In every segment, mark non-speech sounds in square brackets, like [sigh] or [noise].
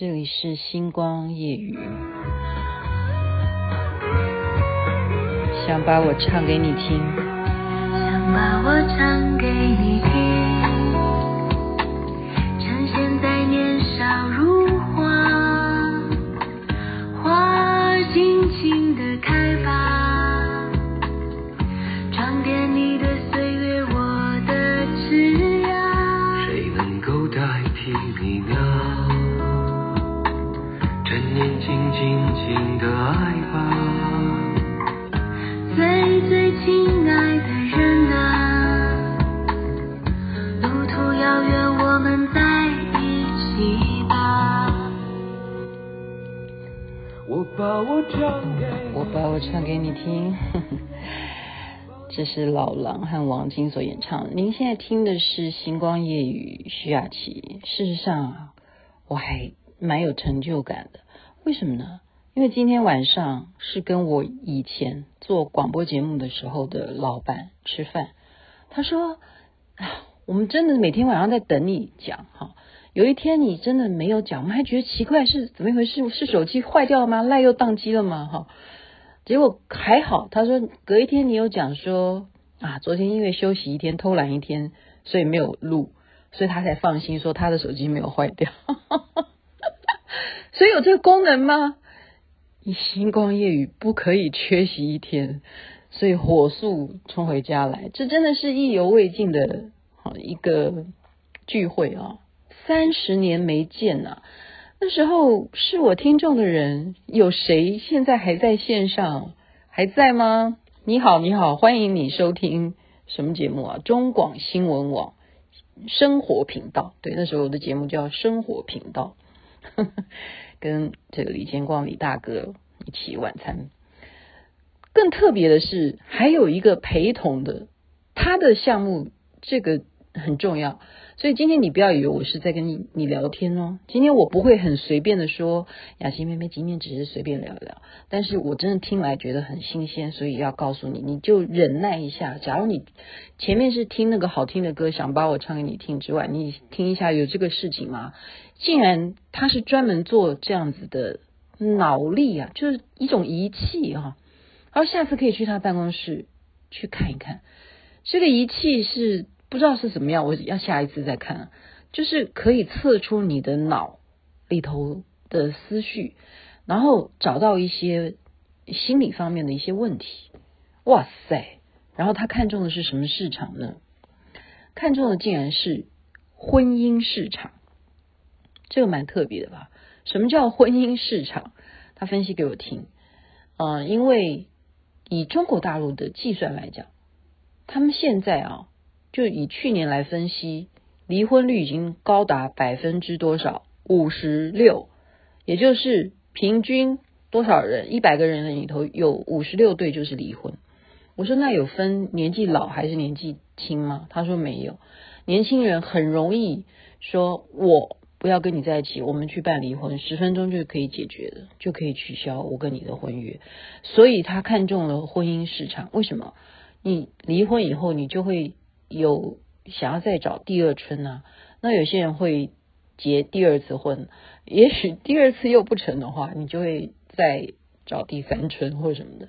这里是星光夜雨，想把我唱给你听，想把我唱给你听，我把我唱给你，听。[laughs] 这是老狼和王晶所演唱。您现在听的是《星光夜雨》，徐雅琪。事实上，我还蛮有成就感的。为什么呢？因为今天晚上是跟我以前做广播节目的时候的老板吃饭，他说：“啊，我们真的每天晚上在等你讲哈。有一天你真的没有讲，我们还觉得奇怪，是怎么一回事？是手机坏掉了吗？赖又宕机了吗？哈，结果还好。他说隔一天你有讲说啊，昨天因为休息一天，偷懒一天，所以没有录，所以他才放心说他的手机没有坏掉。[laughs] ”所以有这个功能吗？你星光夜雨不可以缺席一天，所以火速冲回家来。这真的是意犹未尽的好一个聚会啊！三十年没见呐，那时候是我听众的人有谁现在还在线上？还在吗？你好，你好，欢迎你收听什么节目啊？中广新闻网生活频道。对，那时候我的节目叫生活频道。[laughs] 跟这个李建光李大哥一起晚餐，更特别的是还有一个陪同的，他的项目这个很重要。所以今天你不要以为我是在跟你你聊天哦，今天我不会很随便的说，雅琪妹妹今天只是随便聊聊，但是我真的听来觉得很新鲜，所以要告诉你，你就忍耐一下。假如你前面是听那个好听的歌，想把我唱给你听之外，你听一下有这个事情吗？竟然他是专门做这样子的脑力啊，就是一种仪器哈、啊。然后下次可以去他办公室去看一看，这个仪器是。不知道是怎么样，我要下一次再看。就是可以测出你的脑里头的思绪，然后找到一些心理方面的一些问题。哇塞！然后他看中的是什么市场呢？看中的竟然是婚姻市场，这个蛮特别的吧？什么叫婚姻市场？他分析给我听。呃，因为以中国大陆的计算来讲，他们现在啊。就以去年来分析，离婚率已经高达百分之多少？五十六，也就是平均多少人？一百个人里头有五十六对就是离婚。我说那有分年纪老还是年纪轻吗？他说没有，年轻人很容易说，我不要跟你在一起，我们去办离婚，十分钟就可以解决的，就可以取消我跟你的婚约。所以他看中了婚姻市场。为什么？你离婚以后，你就会。有想要再找第二春呢、那有些人会结第二次婚，也许第二次又不成的话，你就会再找第三春或什么的。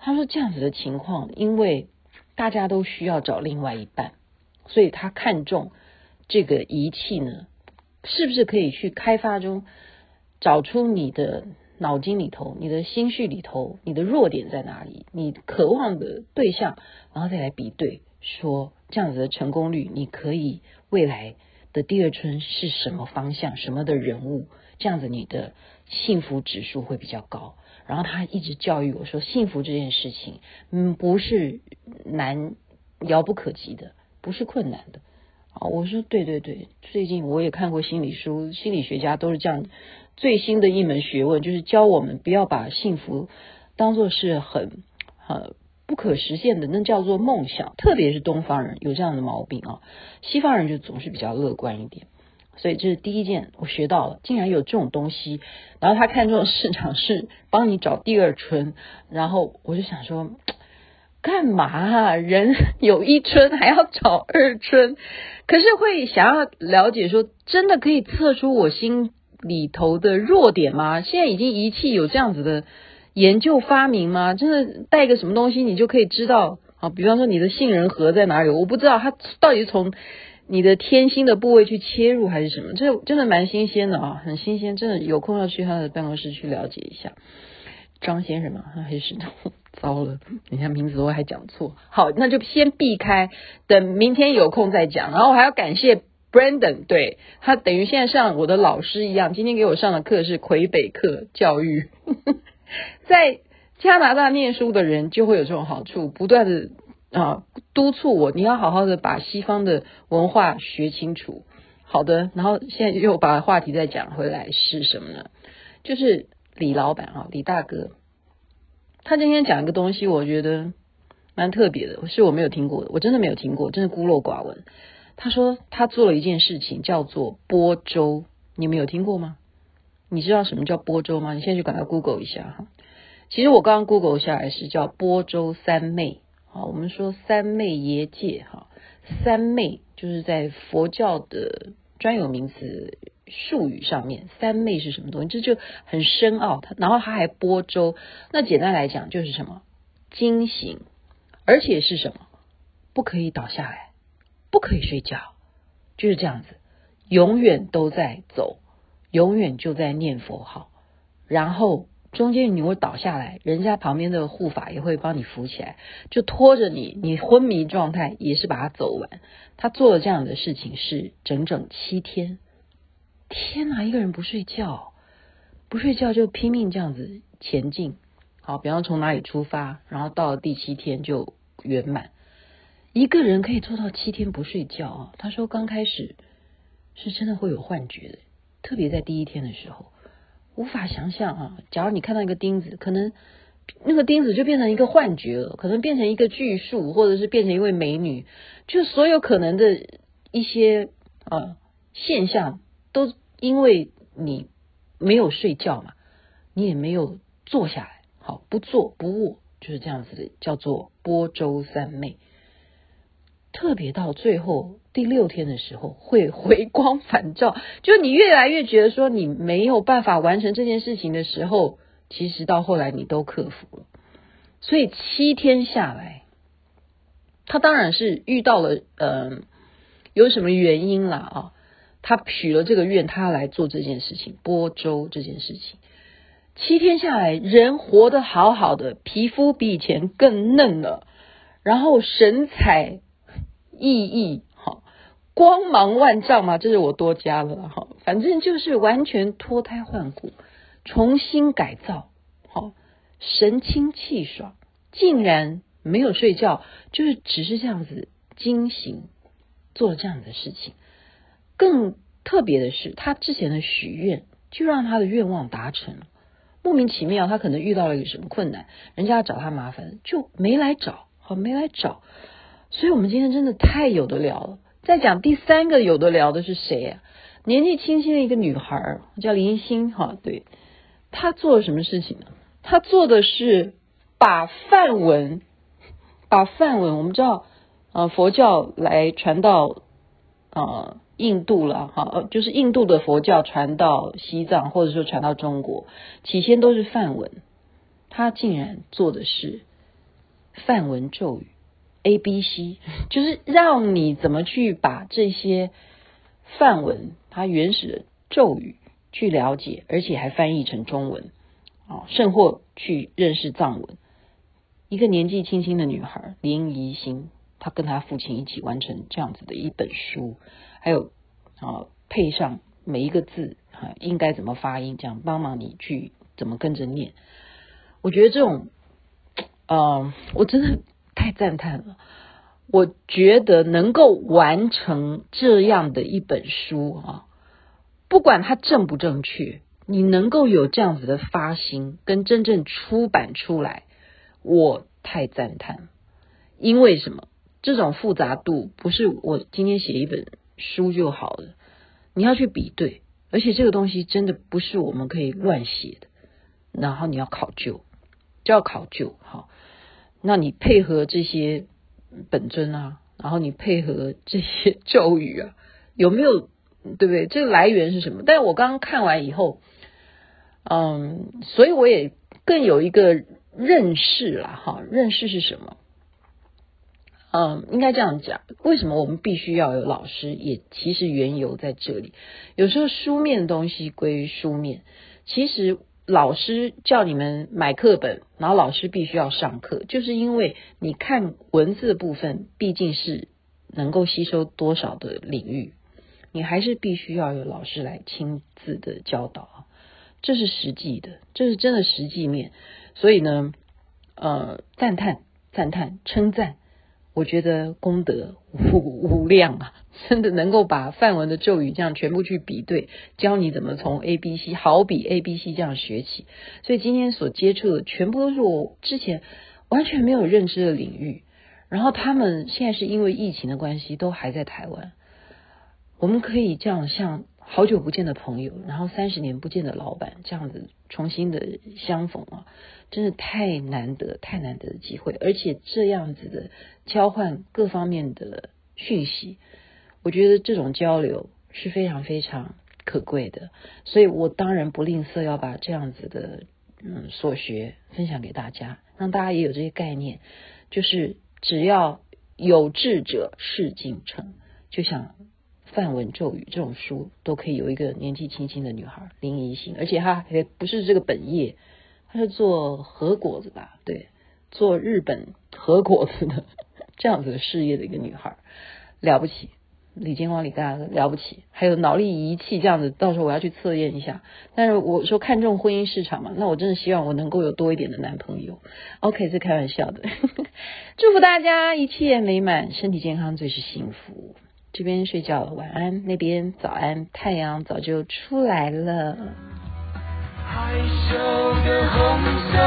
他说这样子的情况，因为大家都需要找另外一半，所以他看中这个仪器呢，是不是可以去开发中找出你的脑筋里头、你的心绪里头、你的弱点在哪里，你渴望的对象，然后再来比对。说这样子的成功率，你可以未来的第二春是什么方向，什么的人物，这样子你的幸福指数会比较高。然后他一直教育我说，幸福这件事情，嗯，不是难遥不可及的，不是困难的。啊，我说对对对，最近我也看过心理书，心理学家都是这样，最新的一门学问就是教我们不要把幸福当做是很呃。不可实现的，那叫做梦想。特别是东方人有这样的毛病啊，西方人就总是比较乐观一点。所以这是第一件我学到了，竟然有这种东西。然后他看中的市场是帮你找第二春，然后我就想说，干嘛？人 [laughs] 有一春还要找二春？可是会想要了解说，真的可以测出我心里头的弱点吗？现在已经仪器有这样子的研究发明吗？真的带个什么东西，你就可以知道啊？比方说你的杏仁核在哪里？我不知道它到底从你的天心的部位去切入还是什么？这真的蛮新鲜的啊，很新鲜，真的有空要去他的办公室去了解一下。张先生嘛，还是 [laughs] 糟了，你看名字我还讲错。好，那就先避开，等明天有空再讲。然后我还要感谢 Brandon，对，他等于现在像我的老师一样，今天给我上的课是魁北克教育。[laughs] 在加拿大念书的人就会有这种好处，不断的啊督促我，你要好好的把西方的文化学清楚。好的，然后现在又把话题再讲回来是什么呢？就是。李老板啊，李大哥，他今天讲一个东西，我觉得蛮特别的，是我没有听过的，我真的没有听过，真的孤陋寡闻。他说他做了一件事情，叫做播粥，你们有听过吗？你知道什么叫播州吗？你现在就赶快 Google 一下哈。其实我刚刚 Google 下来是叫播州三昧啊，我们说三昧耶界哈，三昧就是在佛教的专有名词。术语上面，三昧是什么东西？这就很深奥。它然后它还播州，那简单来讲就是什么？惊醒，而且是什么？不可以倒下来，不可以睡觉，就是这样子，永远都在走，永远就在念佛号。然后中间你会倒下来，人家旁边的护法也会帮你扶起来，就拖着你，你昏迷状态也是把它走完。他做了这样的事情是整整七天。天哪！一个人不睡觉，不睡觉就拼命这样子前进。好，比方从哪里出发，然后到了第七天就圆满。一个人可以做到七天不睡觉啊！他说刚开始是真的会有幻觉的，特别在第一天的时候，无法想象啊。假如你看到一个钉子，可能那个钉子就变成一个幻觉了，可能变成一个巨树，或者是变成一位美女，就所有可能的一些啊现象。都因为你没有睡觉嘛，你也没有坐下来，好，不坐不卧，就是这样子的，叫做播粥三昧。特别到最后第六天的时候，会回光返照，就你越来越觉得说你没有办法完成这件事情的时候，其实到后来你都克服了。所以七天下来，他当然是遇到了，嗯、有什么原因了啊？他许了这个愿，他来做这件事情，播粥这件事情。七天下来，人活得好好的，皮肤比以前更嫩了，然后神采奕奕，好，光芒万丈嘛，这是我多加了哈，反正就是完全脱胎换骨，重新改造，好，神清气爽，竟然没有睡觉，就是只是这样子惊醒，做了这样的事情。更特别的是，他之前的许愿就让他的愿望达成了。莫名其妙，他可能遇到了一个什么困难，人家要找他麻烦，就没来找，好，没来找。所以，我们今天真的太有得聊了。再讲第三个有得聊的是谁啊？年纪轻轻的一个女孩，叫林欣，哈，对，她做了什么事情呢？她做的是把梵文，把梵文，我们知道，啊，佛教来传到，啊。印度了哈，就是印度的佛教传到西藏，或者说传到中国，起先都是梵文，他竟然做的是梵文咒语 A B C，就是让你怎么去把这些梵文它原始的咒语去了解，而且还翻译成中文啊，甚或去认识藏文。一个年纪轻轻的女孩林怡欣，她跟她父亲一起完成这样子的一本书。还有啊，配上每一个字啊，应该怎么发音，这样帮忙你去怎么跟着念。我觉得这种，呃，我真的太赞叹了。我觉得能够完成这样的一本书啊，不管它正不正确，你能够有这样子的发心跟真正出版出来，我太赞叹。因为什么？这种复杂度不是我今天写一本。书就好了，你要去比对，而且这个东西真的不是我们可以乱写的，然后你要考究，就要考究，好，那你配合这些本尊啊，然后你配合这些咒语啊，有没有对不对？这个来源是什么？但是我刚刚看完以后，嗯，所以我也更有一个认识了哈。认识是什么？嗯，应该这样讲。为什么我们必须要有老师？也其实缘由在这里。有时候书面的东西归于书面，其实。老师叫你们买课本，然后老师必须要上课，就是因为你看文字部分毕竟是能够吸收多少的领域，你还是必须要有老师来亲自的教导啊，这是实际的，这是真的实际面。所以呢，呃，赞叹、赞叹、称赞。我觉得功德无无量啊，真的能够把范文的咒语这样全部去比对，教你怎么从 A B C，好比 A B C 这样学起。所以今天所接触的全部都是我之前完全没有认知的领域。然后他们现在是因为疫情的关系，都还在台湾。我们可以这样像。好久不见的朋友，然后三十年不见的老板，这样子重新的相逢啊，真的太难得、太难得的机会，而且这样子的交换各方面的讯息，我觉得这种交流是非常非常可贵的，所以我当然不吝啬要把这样子的嗯所学分享给大家，让大家也有这些概念，就是只要有志者事竟成，就像。梵文咒语这种书都可以有一个年纪轻轻的女孩林怡欣，而且她还不是这个本业，她是做和果子吧？对，做日本和果子的 [laughs] 这样子的事业的一个女孩，了不起。李金光李大哥了不起，还有脑力仪器这样子，到时候我要去测验一下。但是我说看中婚姻市场嘛，那我真的希望我能够有多一点的男朋友。OK，是开玩笑的，[laughs] 祝福大家一切美满，身体健康最是幸福。这边睡觉了晚安，那边早安，太阳早就出来了。害羞的红色，